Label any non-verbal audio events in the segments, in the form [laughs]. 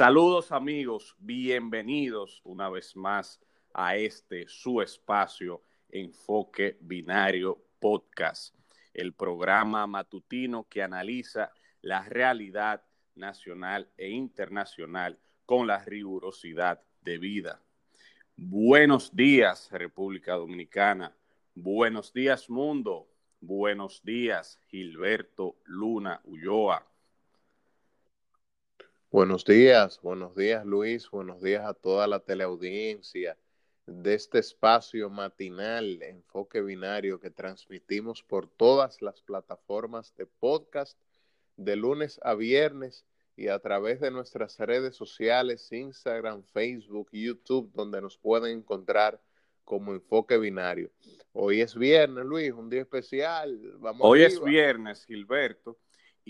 Saludos amigos, bienvenidos una vez más a este su espacio Enfoque Binario Podcast, el programa matutino que analiza la realidad nacional e internacional con la rigurosidad de vida. Buenos días República Dominicana, buenos días mundo, buenos días Gilberto Luna Ulloa. Buenos días, buenos días Luis, buenos días a toda la teleaudiencia de este espacio matinal Enfoque Binario que transmitimos por todas las plataformas de podcast de lunes a viernes y a través de nuestras redes sociales, Instagram, Facebook, YouTube, donde nos pueden encontrar como Enfoque Binario. Hoy es viernes, Luis, un día especial. Vamos Hoy es viernes, Gilberto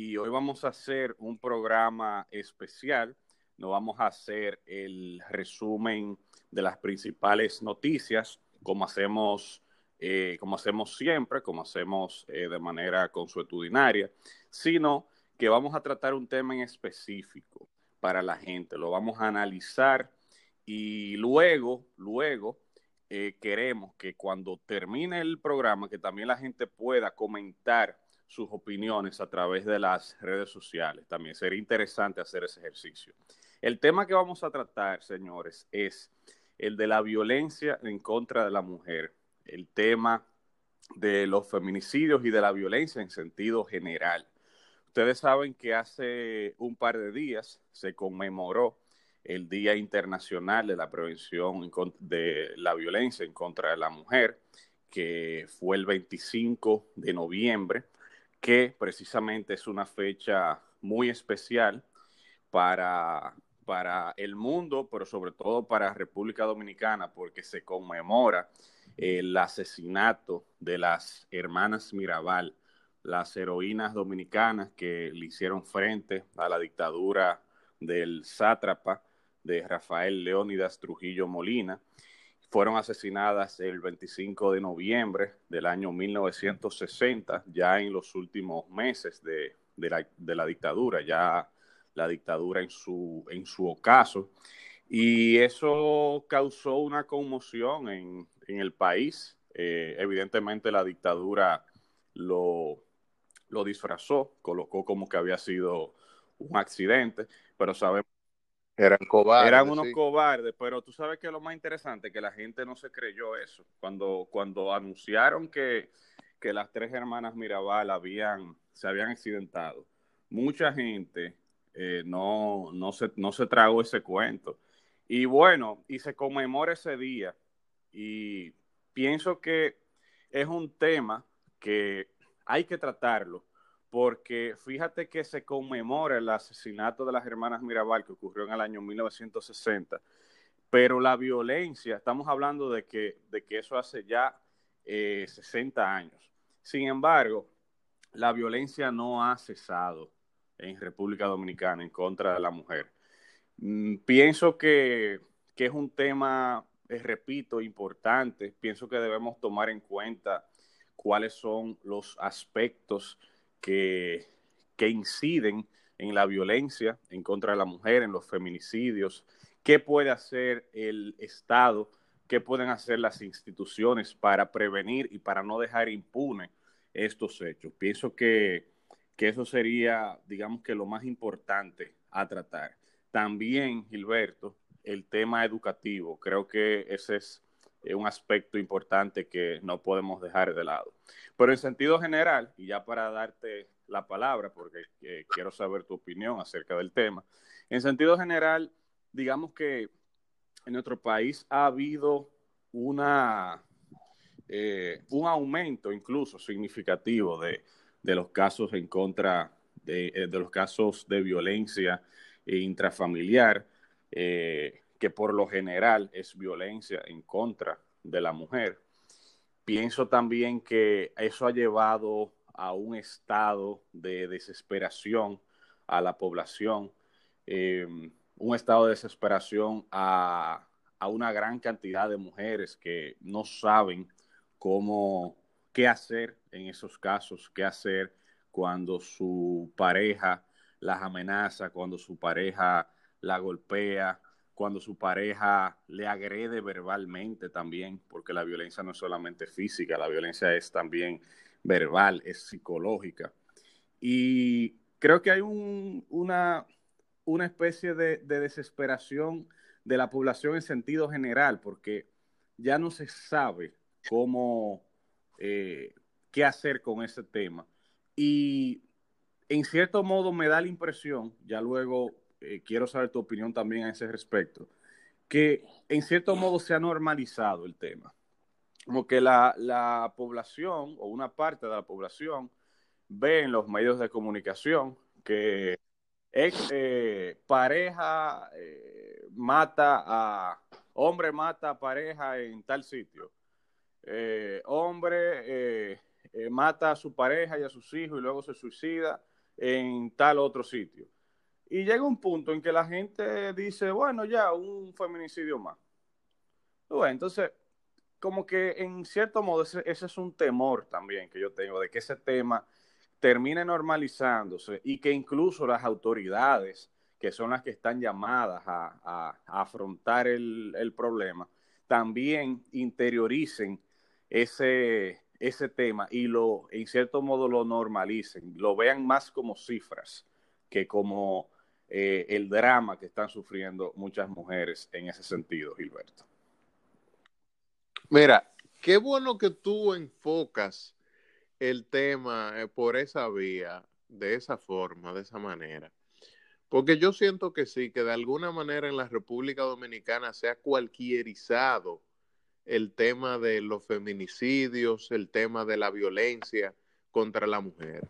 y hoy vamos a hacer un programa especial. No vamos a hacer el resumen de las principales noticias, como hacemos, eh, como hacemos siempre, como hacemos eh, de manera consuetudinaria, sino que vamos a tratar un tema en específico para la gente. Lo vamos a analizar y luego, luego, eh, queremos que cuando termine el programa, que también la gente pueda comentar sus opiniones a través de las redes sociales. También sería interesante hacer ese ejercicio. El tema que vamos a tratar, señores, es el de la violencia en contra de la mujer, el tema de los feminicidios y de la violencia en sentido general. Ustedes saben que hace un par de días se conmemoró el Día Internacional de la Prevención de la Violencia en contra de la Mujer, que fue el 25 de noviembre que precisamente es una fecha muy especial para, para el mundo, pero sobre todo para República Dominicana, porque se conmemora el asesinato de las hermanas Mirabal, las heroínas dominicanas que le hicieron frente a la dictadura del sátrapa de Rafael Leónidas Trujillo Molina fueron asesinadas el 25 de noviembre del año 1960, ya en los últimos meses de, la, dictadura, ya la dictadura en su, en su ocaso. Y eso causó una conmoción en, el país. Eh, evidentemente la dictadura lo, lo disfrazó, colocó como que había sido un accidente, pero sabemos eran cobardes. Eran unos cobardes, pero tú sabes que lo más interesante que la gente no se creyó eso. Cuando, cuando anunciaron que, las tres hermanas Mirabal habían, se habían accidentado, mucha gente eh, no, no, se, no se tragó ese cuento. Y bueno, y se conmemora ese día. Y pienso que es un tema que hay que tratarlo porque fíjate que se conmemora el asesinato de las hermanas Mirabal que ocurrió en el año 1960, pero la violencia, estamos hablando de que, de que eso hace ya 60 eh, años. Sin embargo, la violencia no ha cesado en República Dominicana en contra de la mujer. Mm, pienso que, que, es un tema, eh, repito, importante. Pienso que debemos tomar en cuenta cuáles son los aspectos que, inciden en la violencia en contra de la mujer, en los feminicidios, qué puede hacer el Estado, qué pueden hacer las instituciones para prevenir y para no dejar impune estos hechos. Pienso que, que eso sería, digamos que lo más importante a tratar. También, Gilberto, el tema educativo, creo que ese es un aspecto importante que no podemos dejar de lado. Pero en sentido general, y ya para darte la palabra, porque eh, quiero saber tu opinión acerca del tema, en sentido general, digamos que en nuestro país ha habido una, eh, un aumento incluso significativo de, los casos en contra de, eh, de, los casos de violencia intrafamiliar que por lo general es violencia en contra de la mujer. Pienso también que eso ha llevado a un estado de desesperación a la población, em, un estado de desesperación a, a, una gran cantidad de mujeres que no saben cómo, qué hacer en esos casos, qué hacer cuando su pareja las amenaza, cuando su pareja la golpea, cuando su pareja le agrede verbalmente también, porque la violencia no es solamente física, la violencia es también verbal, es psicológica. Y creo que hay una, una especie de, desesperación de la población en sentido general, porque ya no se sabe cómo, eh, qué hacer con ese tema. Y en cierto modo me da la impresión, ya luego eh, quiero saber tu opinión también a ese respecto, que en cierto modo se ha normalizado el tema. Como que la, población o una parte de la población ve en los medios de comunicación que ex eh, pareja eh, mata a hombre mata a pareja en tal sitio. hombre mata a su pareja y a sus hijos y luego se suicida en tal otro sitio. Y llega un punto en que la gente dice, bueno, ya, un feminicidio más. Entonces, como que en cierto modo ese, es un temor también que yo tengo, de que ese tema termine normalizándose y que incluso las autoridades, que son las que están llamadas a, afrontar el, el, problema, también interioricen ese, ese tema y lo, en cierto modo lo normalicen, lo vean más como cifras que como eh, el drama que están sufriendo muchas mujeres en ese sentido, Gilberto. Mira, qué bueno que tú enfocas el tema eh, por esa vía, de esa forma, de esa manera. Porque yo siento que sí, que de alguna manera en la República Dominicana se ha cualquierizado el tema de los feminicidios, el tema de la violencia contra la mujer.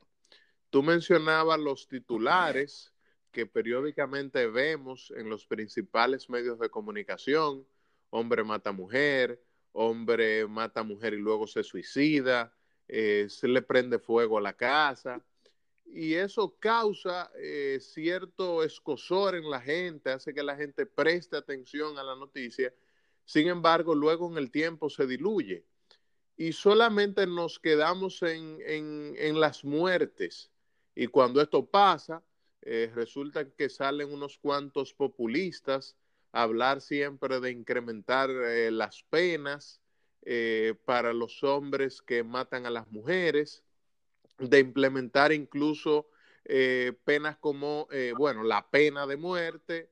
Tú mencionabas los titulares que periódicamente vemos en los principales medios de comunicación, hombre mata mujer, hombre mata mujer y luego se suicida, eh, se le prende fuego a la casa, y eso causa eh, cierto escosor en la gente, hace que la gente preste atención a la noticia, sin embargo, luego en el tiempo se diluye y solamente nos quedamos en, en las muertes. Y cuando esto pasa, eh, resulta que salen unos cuantos populistas a hablar siempre de incrementar eh, las penas eh, para los hombres que matan a las mujeres, de implementar incluso penas como, bueno, la pena de muerte,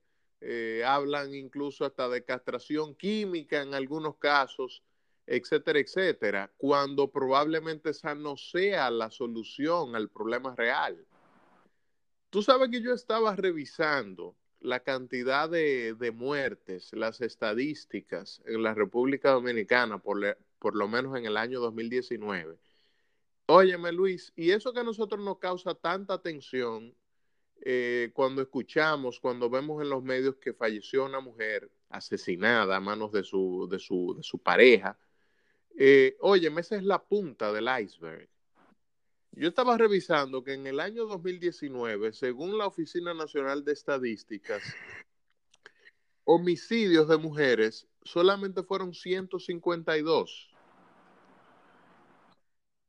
hablan incluso hasta de castración química en algunos casos, etcétera, etcétera, cuando probablemente esa no sea la solución al problema real. Tú sabes que yo estaba revisando la cantidad de, muertes, las estadísticas en la República Dominicana, por, por lo menos en el año 2019. Óyeme, Luis, y eso que a nosotros nos causa tanta tensión eh, cuando escuchamos, cuando vemos en los medios que falleció una mujer asesinada a manos de su, de su, de su pareja, eh, óyeme, esa es la punta del iceberg. Yo estaba revisando que en el año 2019, según la Oficina Nacional de Estadísticas, homicidios de mujeres solamente fueron 152.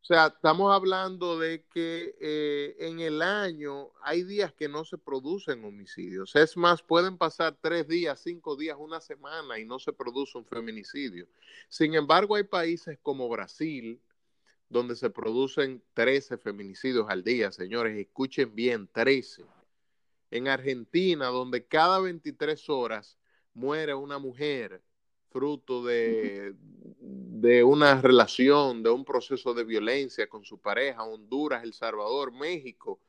O sea, estamos hablando de que eh, en el año hay días que no se producen homicidios. Es más, pueden pasar tres días, cinco días, una semana y no se produce un feminicidio. Sin embargo, hay países como Brasil, donde se producen 13 feminicidios al día, señores, escuchen bien, 13. En Argentina, donde cada 23 horas muere una mujer fruto de, de una relación, de un proceso de violencia con su pareja, Honduras, El Salvador, México,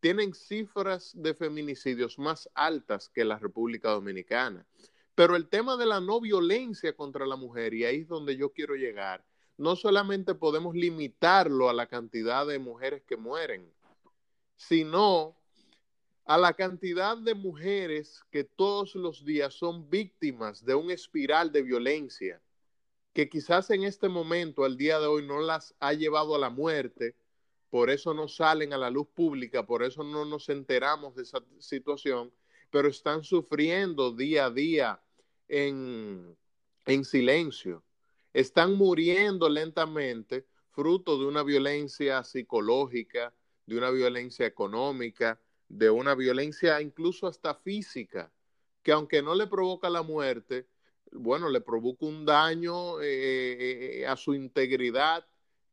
tienen cifras de feminicidios más altas que la República Dominicana. Pero el tema de la no violencia contra la mujer, y ahí es donde yo quiero llegar, no solamente podemos limitarlo a la cantidad de mujeres que mueren, sino a la cantidad de mujeres que todos los días son víctimas de un espiral de violencia que quizás en este momento, al día de hoy, no las ha llevado a la muerte, por eso no salen a la luz pública, por eso no nos enteramos de esa situación, pero están sufriendo día a día en, en silencio están muriendo lentamente fruto de una violencia psicológica, de una violencia económica, de una violencia incluso hasta física, que aunque no le provoca la muerte, bueno, le provoca un daño eh, eh, a su integridad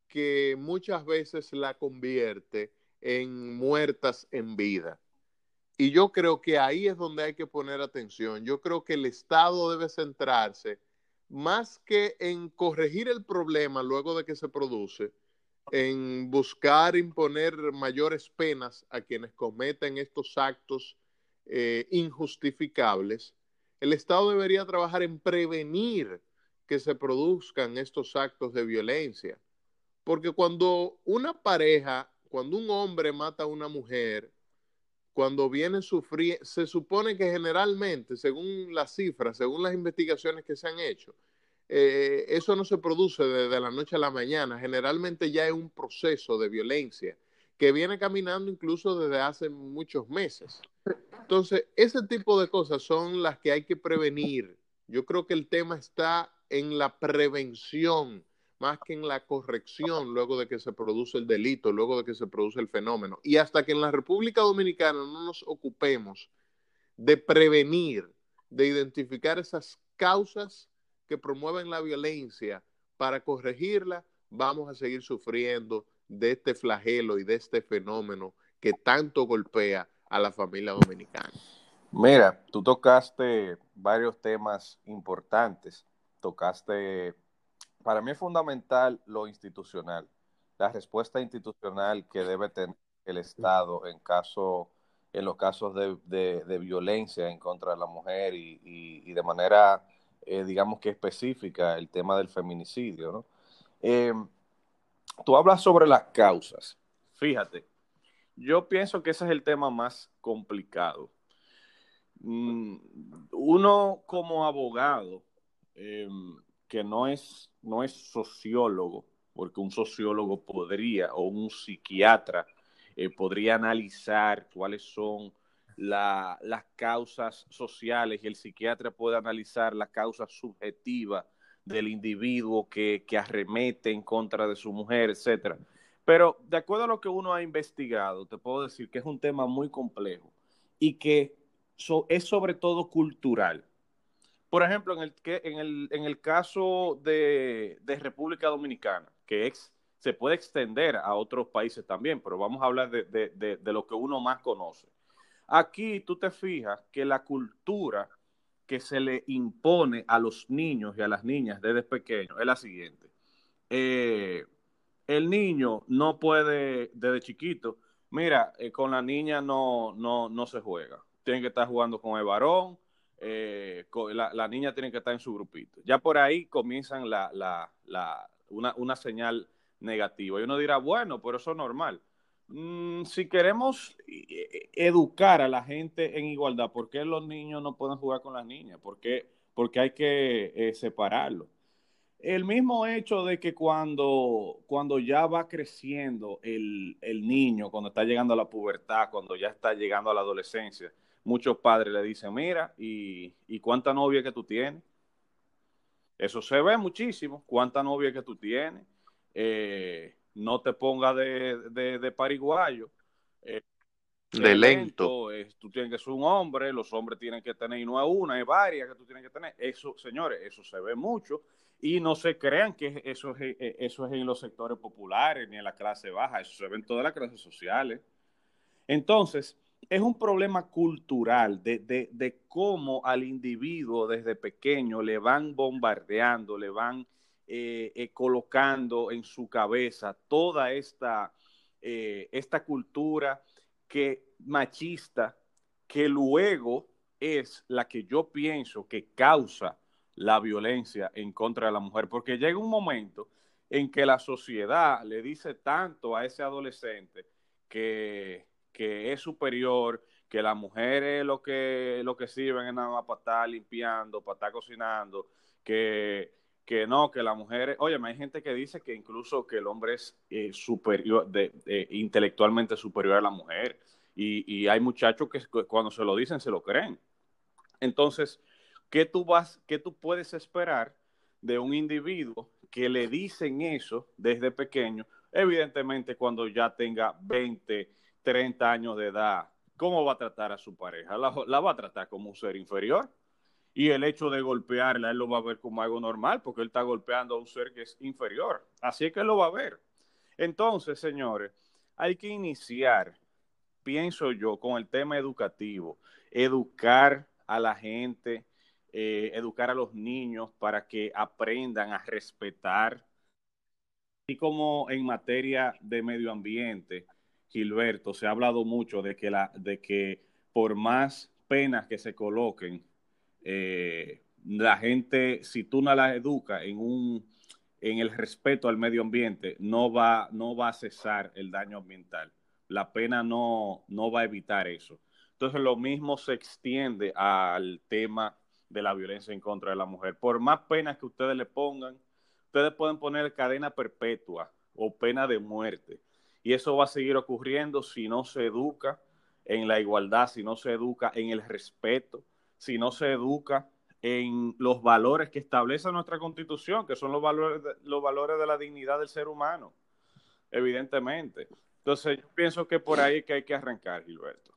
que muchas veces la convierte en muertas en vida. Y yo creo que ahí es donde hay que poner atención. Yo creo que el Estado debe centrarse más que en corregir el problema luego de que se produce, en buscar imponer mayores penas a quienes cometen estos actos eh, injustificables, el Estado debería trabajar en prevenir que se produzcan estos actos de violencia. Porque cuando una pareja, cuando un hombre mata a una mujer, cuando viene sufrir, se supone que generalmente, según las cifras, según las investigaciones que se han hecho, eh, eso no se produce desde la noche a la mañana. Generalmente ya es un proceso de violencia que viene caminando incluso desde hace muchos meses. Entonces, ese tipo de cosas son las que hay que prevenir. Yo creo que el tema está en la prevención más que en la corrección luego de que se produce el delito, luego de que se produce el fenómeno. Y hasta que en la República Dominicana no nos ocupemos de prevenir, de identificar esas causas que promueven la violencia para corregirla, vamos a seguir sufriendo de este flagelo y de este fenómeno que tanto golpea a la familia dominicana. Mira, tú tocaste varios temas importantes. Tocaste para mí es fundamental lo institucional, la respuesta institucional que debe tener el Estado en caso en los casos de, violencia en contra de la mujer y, de manera, eh, digamos que específica, el tema del feminicidio. ¿no? Em, tú hablas sobre las causas. Fíjate, yo pienso que ese es el tema más complicado. Mm, uno como abogado, em, que no es, no es sociólogo, porque un sociólogo podría, o un psiquiatra, eh, podría analizar cuáles son las causas sociales y el psiquiatra puede analizar la causa subjetiva del individuo que, arremete en contra de su mujer, etcétera. Pero de acuerdo a lo que uno ha investigado, te puedo decir que es un tema muy complejo y que es sobre todo cultural. Por ejemplo, en el, en el, en el caso de, República Dominicana, que se puede extender a otros países también, pero vamos a hablar de, lo que uno más conoce. Aquí tú te fijas que la cultura que se le impone a los niños y a las niñas desde pequeños es la siguiente. Eh, el niño no puede, desde chiquito, mira, eh, con la niña no, no, no se juega. Tiene que estar jugando con el varón, eh, la, niña tiene que estar en su grupito. Ya por ahí comienzan la, una, señal negativa. Y uno dirá, bueno, pero eso es normal. Mm, si queremos eh, educar a la gente en igualdad, ¿por qué los niños no pueden jugar con las niñas? ¿Por qué? Porque hay que eh, separarlo. El mismo hecho de que cuando, cuando ya va creciendo el, el niño, cuando está llegando a la pubertad, cuando ya está llegando a la adolescencia, muchos padres le dicen, mira, ¿y, y cuánta novia que tú tienes? Eso se ve muchísimo, cuánta novia que tú tienes. Eh, no te pongas de, de, de pariguayo. Eh, de lento. tú tienes que ser un hombre, los hombres tienen que tener, y no es una, es varias que tú tienes que tener. Eso, señores, eso se ve mucho. Y no se crean que eso es, eh, eso es en los sectores populares ni en la clase baja, eso se ve en todas las clases sociales. Entonces, es un problema cultural de, cómo al individuo desde pequeño le van bombardeando, le van eh, eh, colocando en su cabeza toda esta, eh, esta cultura que machista que luego es la que yo pienso que causa la violencia en contra de la mujer, porque llega un momento en que la sociedad le dice tanto a ese adolescente que que es superior, que las mujeres lo que, lo que sirven es nada más para estar limpiando, para estar cocinando, que, que no, que las mujeres, oye, hay gente que dice que incluso que el hombre es eh, superior, de, intelectualmente superior a la mujer, y, hay muchachos que cuando se lo dicen se lo creen. Entonces, ¿qué tú vas, qué tú puedes esperar de un individuo que le dicen eso desde pequeño? Evidentemente, cuando ya tenga 20, 30 años de edad, ¿cómo va a tratar a su pareja? La, va a tratar como un ser inferior. Y el hecho de golpearla, él lo va a ver como algo normal, porque él está golpeando a un ser que es inferior. Así es que lo va a ver. Entonces, señores, hay que iniciar, pienso yo, con el tema educativo, educar a la gente, eh, educar a los niños para que aprendan a respetar. Y como en materia de medio ambiente, Gilberto, se ha hablado mucho de que, la, de que por más penas que se coloquen, eh, la gente, si tú no la educas en un en el respeto al medio ambiente, no va, no va a cesar el daño ambiental. La pena no, no va a evitar eso. Entonces, lo mismo se extiende al tema de la violencia en contra de la mujer. Por más penas que ustedes le pongan, ustedes pueden poner cadena perpetua o pena de muerte. Y eso va a seguir ocurriendo si no se educa en la igualdad, si no se educa en el respeto, si no se educa en los valores que establece nuestra constitución, que son los valores de, los valores de la dignidad del ser humano, evidentemente. Entonces, yo pienso que por ahí que hay que arrancar, Gilberto.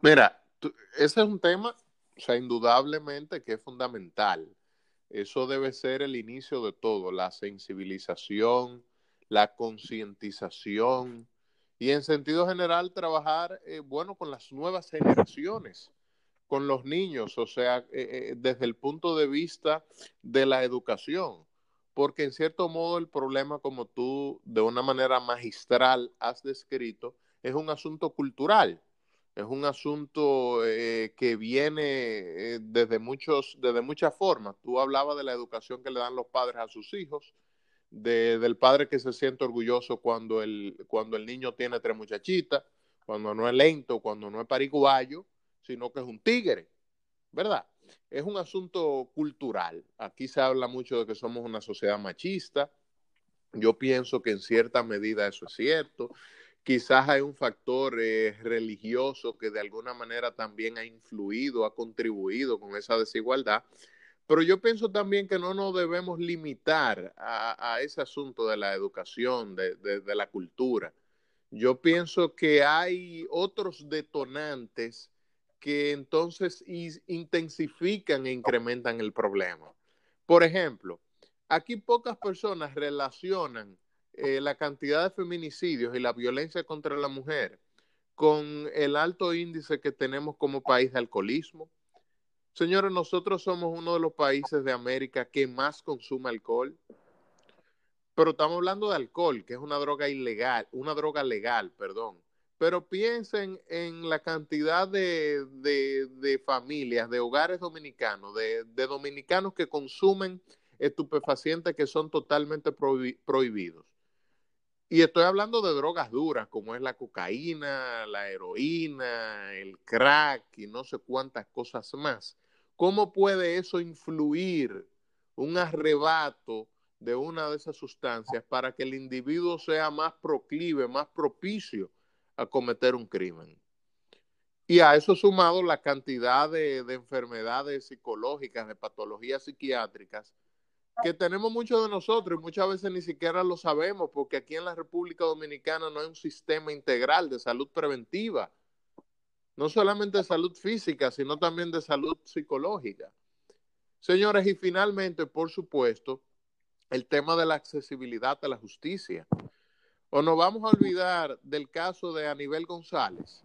Mira, ese es un tema, o sea, indudablemente que es fundamental. Eso debe ser el inicio de todo, la sensibilización, la concientización y en sentido general trabajar, eh, bueno, con las nuevas generaciones con los niños, o sea, eh, eh, desde el punto de vista de la educación, porque en cierto modo el problema, como tú de una manera magistral has descrito, es un asunto cultural, es un asunto eh, que viene desde, muchos, desde muchas formas. Tú hablabas de la educación que le dan los padres a sus hijos, del padre que se siente orgulloso cuando el, cuando el niño tiene tres muchachitas, cuando no es lento, cuando no es pariguayo, sino que es un tigre, ¿verdad? Es un asunto cultural. Aquí se habla mucho de que somos una sociedad machista. Yo pienso que en cierta medida eso es cierto. Quizás hay un factor eh, religioso que de alguna manera también ha influido, ha contribuido con esa desigualdad. Pero yo pienso también que no nos debemos limitar a, ese asunto de la educación, de la cultura. Yo pienso que hay otros detonantes que entonces intensifican e incrementan el problema. Por ejemplo, aquí pocas personas relacionan eh, la cantidad de feminicidios y la violencia contra la mujer con el alto índice que tenemos como país de alcoholismo. Señores, nosotros somos uno de los países de América que más consume alcohol, pero estamos hablando de alcohol, que es una droga ilegal, una droga legal, perdón pero piensen en la cantidad de, familias, de hogares dominicanos, de, dominicanos que consumen estupefacientes que son totalmente prohibidos. Y estoy hablando de drogas duras, como es la cocaína, la heroína, el crack y no sé cuántas cosas más. ¿Cómo puede eso influir un arrebato de una de esas sustancias para que el individuo sea más proclive, más propicio a cometer un crimen. Y a eso sumado la cantidad de, enfermedades psicológicas, de patologías psiquiátricas, que tenemos muchos de nosotros y muchas veces ni siquiera lo sabemos porque aquí en la República Dominicana no hay un sistema integral de salud preventiva, no solamente de salud física, sino también de salud psicológica. Señores, y finalmente, por supuesto, el tema de la accesibilidad a la justicia. O nos vamos a olvidar del caso de Aníbal González,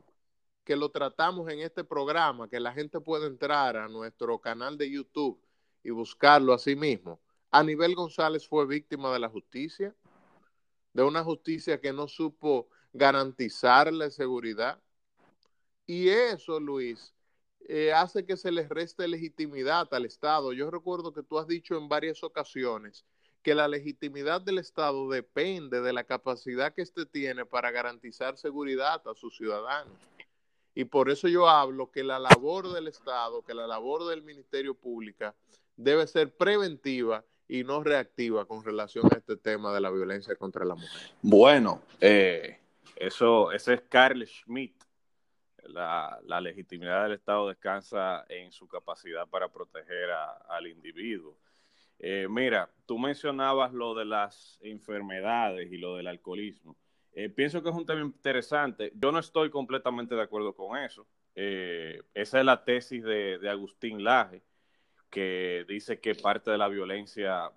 que lo tratamos en este programa, que la gente puede entrar a nuestro canal de YouTube y buscarlo a sí mismo. Aníbal González fue víctima de la justicia, de una justicia que no supo garantizarle seguridad. Y eso, Luis, eh, hace que se les reste legitimidad al Estado. Yo recuerdo que tú has dicho en varias ocasiones que la legitimidad del Estado depende de la capacidad que éste tiene para garantizar seguridad a sus ciudadanos. Y por eso yo hablo que la labor del Estado, que la labor del Ministerio Público debe ser preventiva y no reactiva con relación a este tema de la violencia contra la mujer. Bueno, eh, eso, ese es Carl Schmitt. La, legitimidad del Estado descansa en su capacidad para proteger al individuo. Eh, mira, tú mencionabas lo de las enfermedades y lo del alcoholismo. Eh, pienso que es un tema interesante. Yo no estoy completamente de acuerdo con eso. Eh, esa es la tesis de, Agustín Laje, que dice que parte de la violencia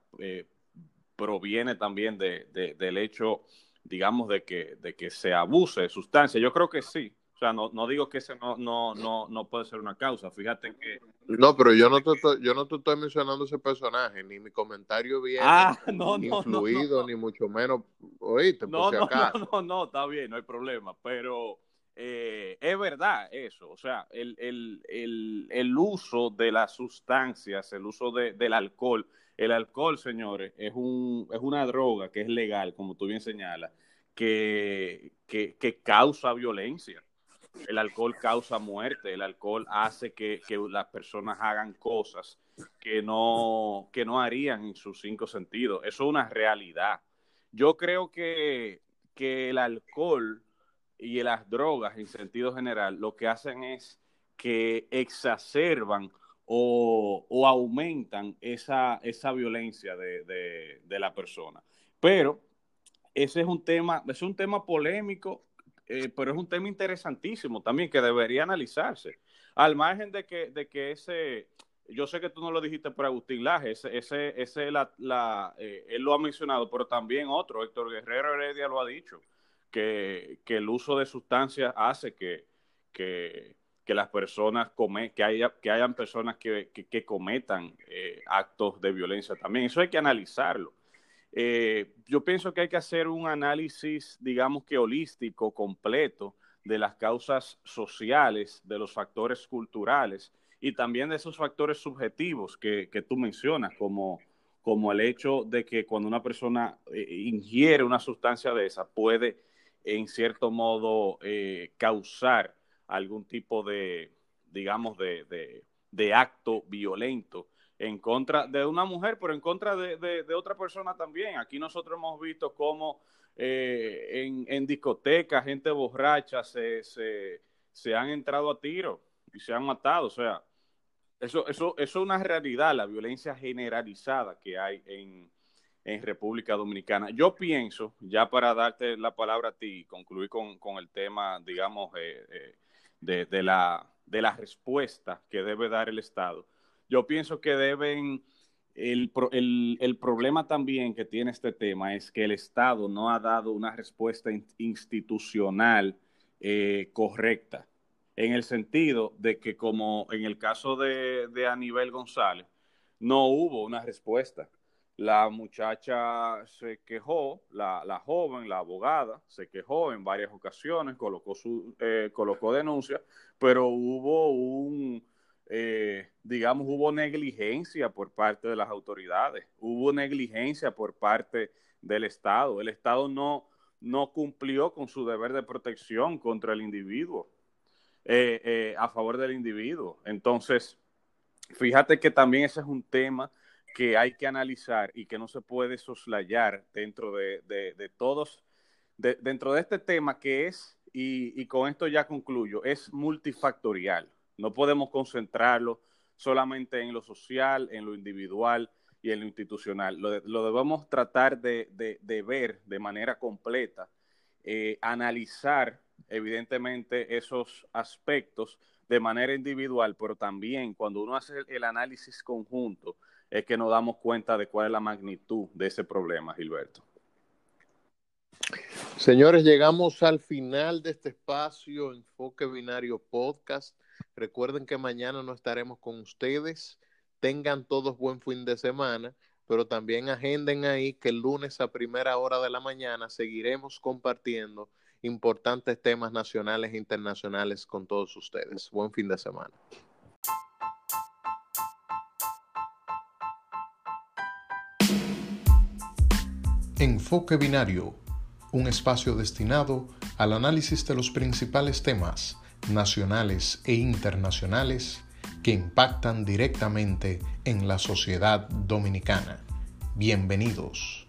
proviene también del hecho, digamos, de que, de que se abuse de sustancias. Yo creo que sí. O sea, no, no digo que ese no, no, no, no puede ser una causa. Fíjate que... No, pero yo no te estoy, yo no te estoy mencionando ese personaje, ni mi comentario viene ah, [laughs] influido, ni mucho menos, oíste, no, no, No, no, está bien, no hay problema, pero eh, es verdad eso. O sea, el, el, el, el uso de las sustancias, el uso de, del alcohol, el alcohol, señores, es, un, es una droga que es legal, como tú bien señalas, que, que, que causa violencia el alcohol causa muerte, el alcohol hace que, las personas hagan cosas que no, que no harían en sus cinco sentidos. Eso es una realidad. Yo creo que, que el alcohol y las drogas en sentido general lo que hacen es que exacerban o, aumentan esa, esa violencia de, de, de, la persona. Pero ese es un tema, es un tema polémico eh, pero es un tema interesantísimo también que debería analizarse. Al margen de que, de que ese, yo sé que tú no lo dijiste por Agustín Laje, ese, ese, ese la, la eh, él lo ha mencionado, pero también otro, Héctor Guerrero Heredia lo ha dicho, que, que el uso de sustancias hace que, que, que las personas come, que haya que hayan personas que, que, cometan eh, actos de violencia también. Eso hay que analizarlo. Eh, yo pienso que hay que hacer un análisis, digamos que holístico, completo, de las causas sociales, de los factores culturales y también de esos factores subjetivos que, tú mencionas, como, como el hecho de que cuando una persona eh, ingiere una sustancia de esa puede, en cierto modo, eh, causar algún tipo de, digamos, de, de acto violento en contra de una mujer, pero en contra de, otra persona también. Aquí nosotros hemos visto cómo eh, en, en, discotecas, gente borracha se, se, han entrado a tiro y se han matado. O sea, eso, eso, eso es una realidad, la violencia generalizada que hay en, en República Dominicana. Yo pienso, ya para darte la palabra a ti y concluir con, el tema, digamos, eh, eh, de, de, la, de la respuesta que debe dar el Estado yo pienso que deben, el, el, problema también que tiene este tema es que el Estado no ha dado una respuesta institucional eh, correcta, en el sentido de que como en el caso de, de Aníbal González, no hubo una respuesta. La muchacha se quejó, la, la, joven, la abogada, se quejó en varias ocasiones, colocó, su, eh, colocó denuncia, pero hubo un, eh, digamos, hubo negligencia por parte de las autoridades, hubo negligencia por parte del Estado. El Estado no, no cumplió con su deber de protección contra el individuo, eh, eh, a favor del individuo. Entonces, fíjate que también ese es un tema que hay que analizar y que no se puede soslayar dentro de, de, todos, dentro de este tema que es, y, y con esto ya concluyo, es multifactorial. No podemos concentrarlo solamente en lo social, en lo individual y en lo institucional. Lo, debemos tratar de, ver de manera completa, eh, analizar evidentemente esos aspectos de manera individual, pero también cuando uno hace el análisis conjunto es que nos damos cuenta de cuál es la magnitud de ese problema, Gilberto. Señores, llegamos al final de este espacio Enfoque Binario Podcast. Recuerden que mañana no estaremos con ustedes. Tengan todos buen fin de semana, pero también agenden ahí que el lunes a primera hora de la mañana seguiremos compartiendo importantes temas nacionales e internacionales con todos ustedes. Buen fin de semana. Enfoque Binario, un espacio destinado al análisis de los principales temas nacionales e internacionales que impactan directamente en la sociedad dominicana. Bienvenidos.